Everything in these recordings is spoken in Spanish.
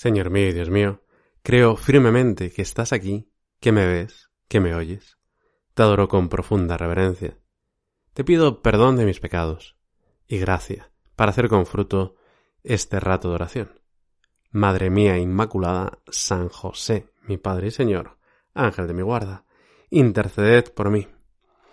Señor mío y Dios mío, creo firmemente que estás aquí, que me ves, que me oyes. Te adoro con profunda reverencia. Te pido perdón de mis pecados y gracia para hacer con fruto este rato de oración. Madre mía Inmaculada, San José, mi Padre y Señor, Ángel de mi guarda, interceded por mí.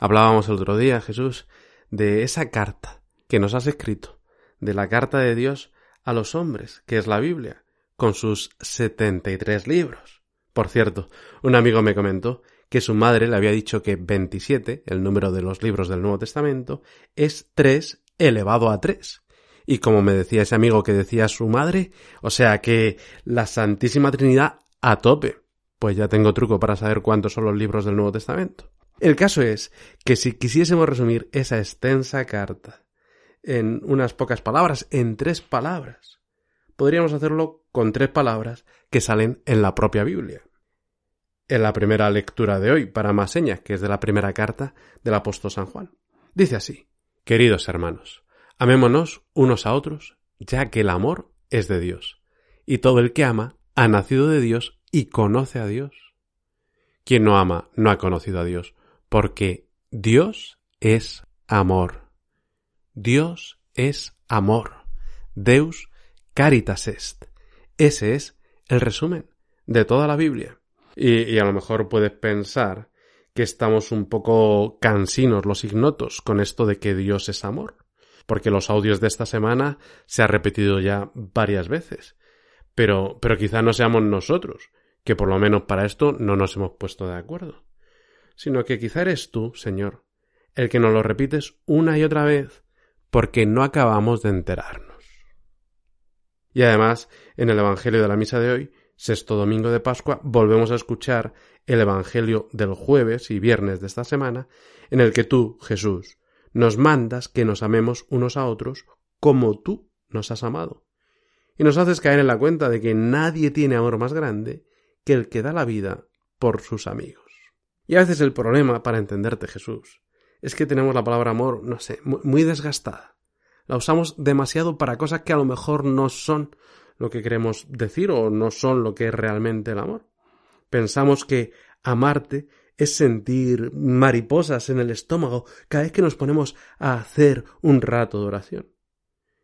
Hablábamos el otro día, Jesús, de esa carta que nos has escrito, de la carta de Dios a los hombres, que es la Biblia, con sus 73 libros. Por cierto, un amigo me comentó que su madre le había dicho que 27, el número de los libros del Nuevo Testamento, es 3 elevado a 3. Y como me decía ese amigo que decía su madre, o sea que la Santísima Trinidad a tope. Pues ya tengo truco para saber cuántos son los libros del Nuevo Testamento. El caso es que si quisiésemos resumir esa extensa carta en unas pocas palabras, en tres palabras, podríamos hacerlo con tres palabras que salen en la propia Biblia. En la primera lectura de hoy, para más señas, que es de la primera carta del apóstol San Juan. Dice así, Queridos hermanos, amémonos unos a otros, ya que el amor es de Dios, y todo el que ama ha nacido de Dios y conoce a Dios. Quien no ama no ha conocido a Dios, porque Dios es amor. Dios es amor. Deus caritas est. Ese es el resumen de toda la Biblia. Y, a lo mejor puedes pensar que estamos un poco cansinos los ignotos con esto de que Dios es amor, porque los audios de esta semana se ha repetido ya varias veces. Pero, pero quizá no seamos nosotros, que por lo menos para esto no nos hemos puesto de acuerdo, sino que quizá eres tú, Señor, el que nos lo repites una y otra vez, porque no acabamos de enterarnos. Y además, en el Evangelio de la Misa de hoy, sexto domingo de Pascua, volvemos a escuchar el Evangelio del jueves y viernes de esta semana, en el que tú, Jesús, nos mandas que nos amemos unos a otros como tú nos has amado. Y nos haces caer en la cuenta de que nadie tiene amor más grande que el que da la vida por sus amigos. Y a veces el problema, para entenderte Jesús, es que tenemos la palabra amor, no sé, muy desgastada la usamos demasiado para cosas que a lo mejor no son lo que queremos decir o no son lo que es realmente el amor. Pensamos que amarte es sentir mariposas en el estómago cada vez que nos ponemos a hacer un rato de oración.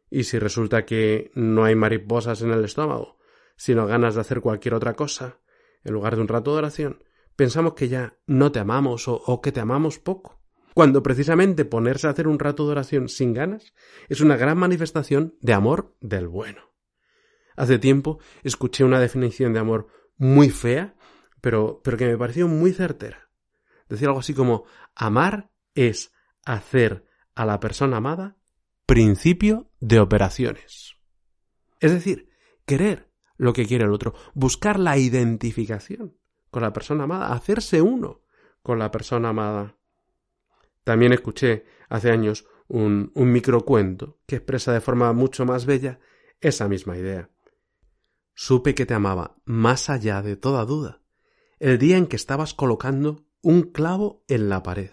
Y si resulta que no hay mariposas en el estómago, sino ganas de hacer cualquier otra cosa, en lugar de un rato de oración, pensamos que ya no te amamos o, o que te amamos poco cuando precisamente ponerse a hacer un rato de oración sin ganas es una gran manifestación de amor del bueno. Hace tiempo escuché una definición de amor muy fea, pero, pero que me pareció muy certera. Decía algo así como amar es hacer a la persona amada principio de operaciones. Es decir, querer lo que quiere el otro, buscar la identificación con la persona amada, hacerse uno con la persona amada. También escuché hace años un, un microcuento que expresa de forma mucho más bella esa misma idea. Supe que te amaba más allá de toda duda, el día en que estabas colocando un clavo en la pared,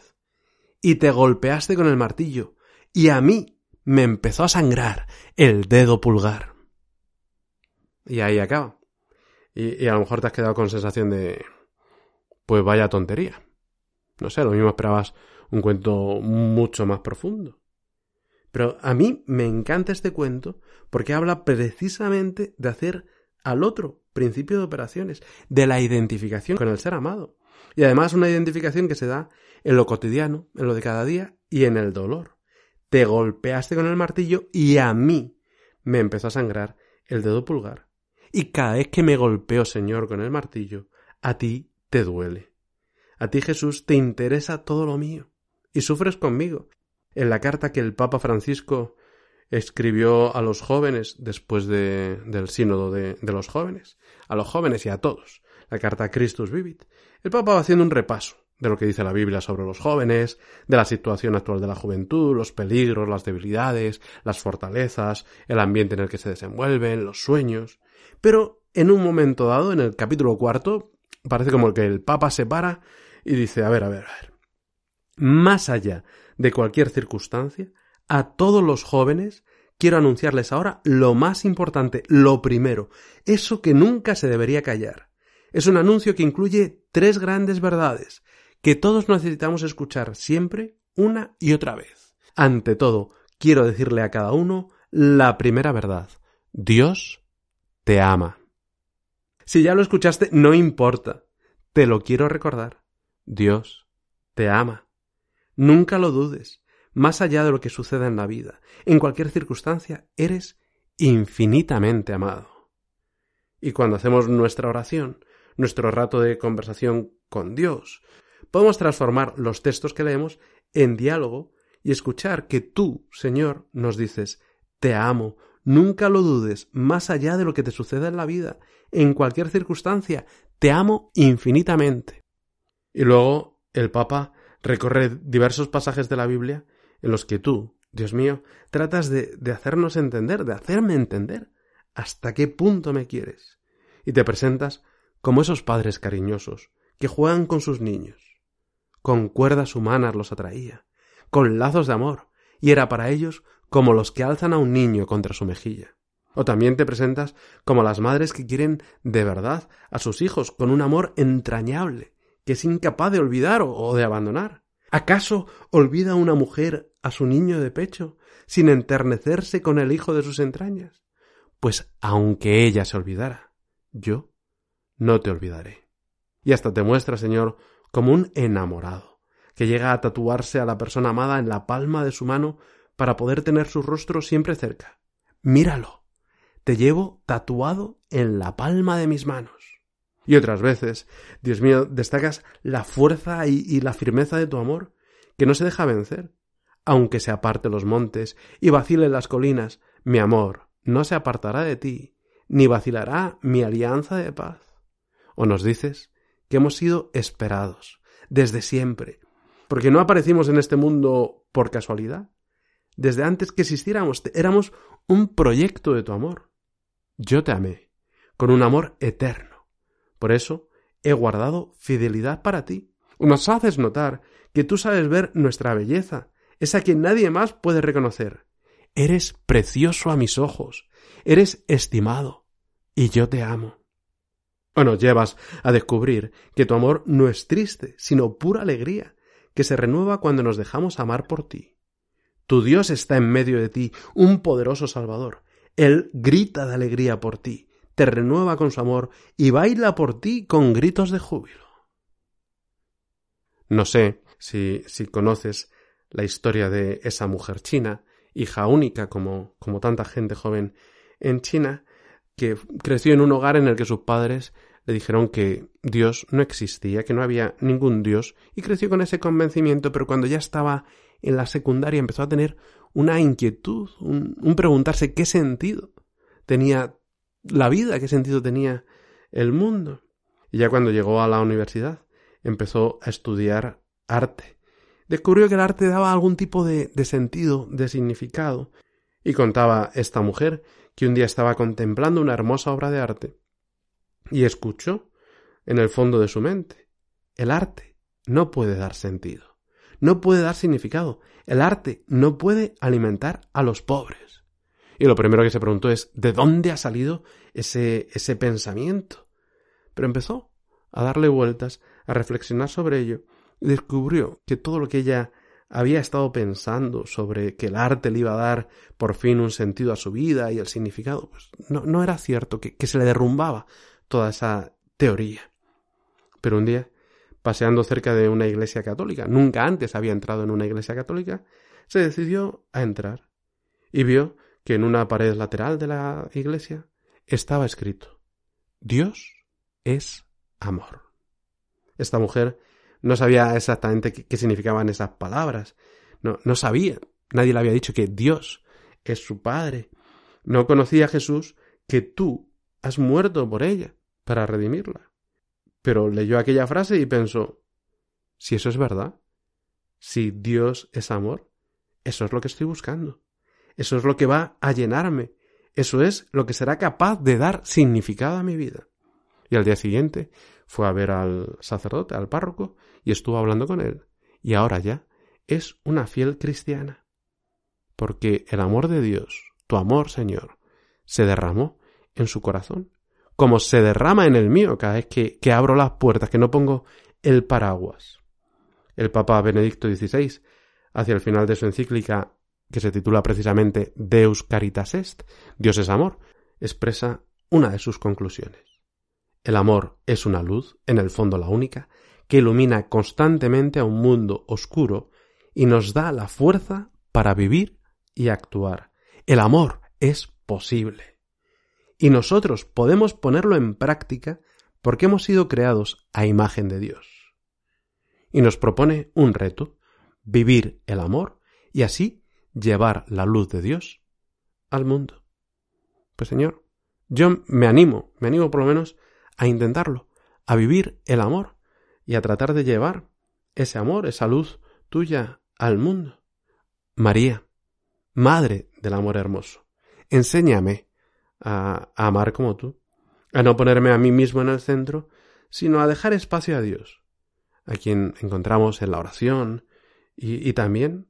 y te golpeaste con el martillo, y a mí me empezó a sangrar el dedo pulgar. Y ahí acaba. Y, y, a lo mejor te has quedado con sensación de... pues vaya tontería. No sé, lo mismo esperabas un cuento mucho más profundo. Pero a mí me encanta este cuento porque habla precisamente de hacer al otro principio de operaciones, de la identificación con el ser amado. Y además una identificación que se da en lo cotidiano, en lo de cada día y en el dolor. Te golpeaste con el martillo y a mí me empezó a sangrar el dedo pulgar. Y cada vez que me golpeo, Señor, con el martillo, a ti te duele. A ti, Jesús, te interesa todo lo mío y sufres conmigo. En la carta que el Papa Francisco escribió a los jóvenes después de, del sínodo de, de, los jóvenes, a los jóvenes y a todos, la carta Christus Vivit. El Papa va haciendo un repaso de lo que dice la Biblia sobre los jóvenes, de la situación actual de la juventud, los peligros, las debilidades, las fortalezas, el ambiente en el que se desenvuelven, los sueños. Pero en un momento dado, en el capítulo cuarto, parece como que el Papa se para y dice, a ver, a ver, a ver. Más allá de cualquier circunstancia, a todos los jóvenes quiero anunciarles ahora lo más importante, lo primero, eso que nunca se debería callar. Es un anuncio que incluye tres grandes verdades que todos necesitamos escuchar siempre una y otra vez. Ante todo, quiero decirle a cada uno la primera verdad. Dios te ama. Si ya lo escuchaste, no importa. Te lo quiero recordar. Dios te ama. Nunca lo dudes. Más allá de lo que suceda en la vida, en cualquier circunstancia, eres infinitamente amado. Y cuando hacemos nuestra oración, nuestro rato de conversación con Dios, podemos transformar los textos que leemos en diálogo y escuchar que tú, Señor, nos dices, te amo, nunca lo dudes, más allá de lo que te suceda en la vida, en cualquier circunstancia, te amo infinitamente. Y luego el Papa recorre diversos pasajes de la Biblia en los que tú, Dios mío, tratas de, de hacernos entender, de hacerme entender hasta qué punto me quieres. Y te presentas como esos padres cariñosos que juegan con sus niños, con cuerdas humanas los atraía, con lazos de amor, y era para ellos como los que alzan a un niño contra su mejilla. O también te presentas como las madres que quieren de verdad a sus hijos con un amor entrañable, que es incapaz de olvidar o de abandonar. ¿Acaso olvida una mujer a su niño de pecho sin enternecerse con el hijo de sus entrañas? Pues aunque ella se olvidara, yo no te olvidaré. Y hasta te muestra, Señor, como un enamorado, que llega a tatuarse a la persona amada en la palma de su mano para poder tener su rostro siempre cerca. Míralo, te llevo tatuado en la palma de mis manos. Y otras veces, Dios mío, destacas la fuerza y, la firmeza de tu amor, que no se deja vencer. Aunque se aparte los montes y vacilen las colinas, mi amor no se apartará de ti, ni vacilará mi alianza de paz. O nos dices que hemos sido esperados desde siempre, porque no aparecimos en este mundo por casualidad. Desde antes que existiéramos, éramos un proyecto de tu amor. Yo te amé, con un amor eterno. Por eso he guardado fidelidad para ti. Nos haces notar que tú sabes ver nuestra belleza, esa que nadie más puede reconocer. Eres precioso a mis ojos, eres estimado, y yo te amo. O nos llevas a descubrir que tu amor no es triste, sino pura alegría, que se renueva cuando nos dejamos amar por ti. Tu Dios está en medio de ti, un poderoso Salvador. Él grita de alegría por ti, te renueva con su amor y baila por ti con gritos de júbilo. No sé si, si conoces la historia de esa mujer china, hija única como, como tanta gente joven en China, que creció en un hogar en el que sus padres le dijeron que Dios no existía, que no había ningún Dios, y creció con ese convencimiento, pero cuando ya estaba en la secundaria empezó a tener una inquietud, un, un preguntarse qué sentido tenía la vida, qué sentido tenía el mundo. Y ya cuando llegó a la universidad empezó a estudiar arte. Descubrió que el arte daba algún tipo de, de sentido, de significado, y contaba esta mujer que un día estaba contemplando una hermosa obra de arte y escuchó en el fondo de su mente el arte no puede dar sentido, no puede dar significado, el arte no puede alimentar a los pobres. Y lo primero que se preguntó es ¿de dónde ha salido ese, ese pensamiento? Pero empezó a darle vueltas, a reflexionar sobre ello, y descubrió que todo lo que ella había estado pensando sobre que el arte le iba a dar por fin un sentido a su vida y el significado, pues no, no era cierto, que, que se le derrumbaba toda esa teoría. Pero un día, paseando cerca de una iglesia católica, nunca antes había entrado en una iglesia católica, se decidió a entrar y vio que en una pared lateral de la iglesia estaba escrito Dios es amor. Esta mujer no sabía exactamente qué, significaban esas palabras. No, no sabía. Nadie le había dicho que Dios es su Padre. No conocía a Jesús que tú has muerto por ella para redimirla. Pero leyó aquella frase y pensó, si eso es verdad, si Dios es amor, eso es lo que estoy buscando. Eso es lo que va a llenarme. Eso es lo que será capaz de dar significado a mi vida. Y al día siguiente fue a ver al sacerdote, al párroco, y estuvo hablando con él. Y ahora ya es una fiel cristiana. Porque el amor de Dios, tu amor, Señor, se derramó en su corazón, como se derrama en el mío cada vez que, que abro las puertas, que no pongo el paraguas. El Papa Benedicto XVI, hacia el final de su encíclica, que se titula precisamente Deus Caritas Est, Dios es amor, expresa una de sus conclusiones. El amor es una luz, en el fondo la única, que ilumina constantemente a un mundo oscuro y nos da la fuerza para vivir y actuar. El amor es posible. Y nosotros podemos ponerlo en práctica porque hemos sido creados a imagen de Dios. Y nos propone un reto, vivir el amor y así llevar la luz de Dios al mundo. Pues Señor, yo me animo, me animo por lo menos a intentarlo, a vivir el amor y a tratar de llevar ese amor, esa luz tuya al mundo. María, Madre del amor hermoso, enséñame a, amar como tú, a no ponerme a mí mismo en el centro, sino a dejar espacio a Dios, a quien encontramos en la oración y, y también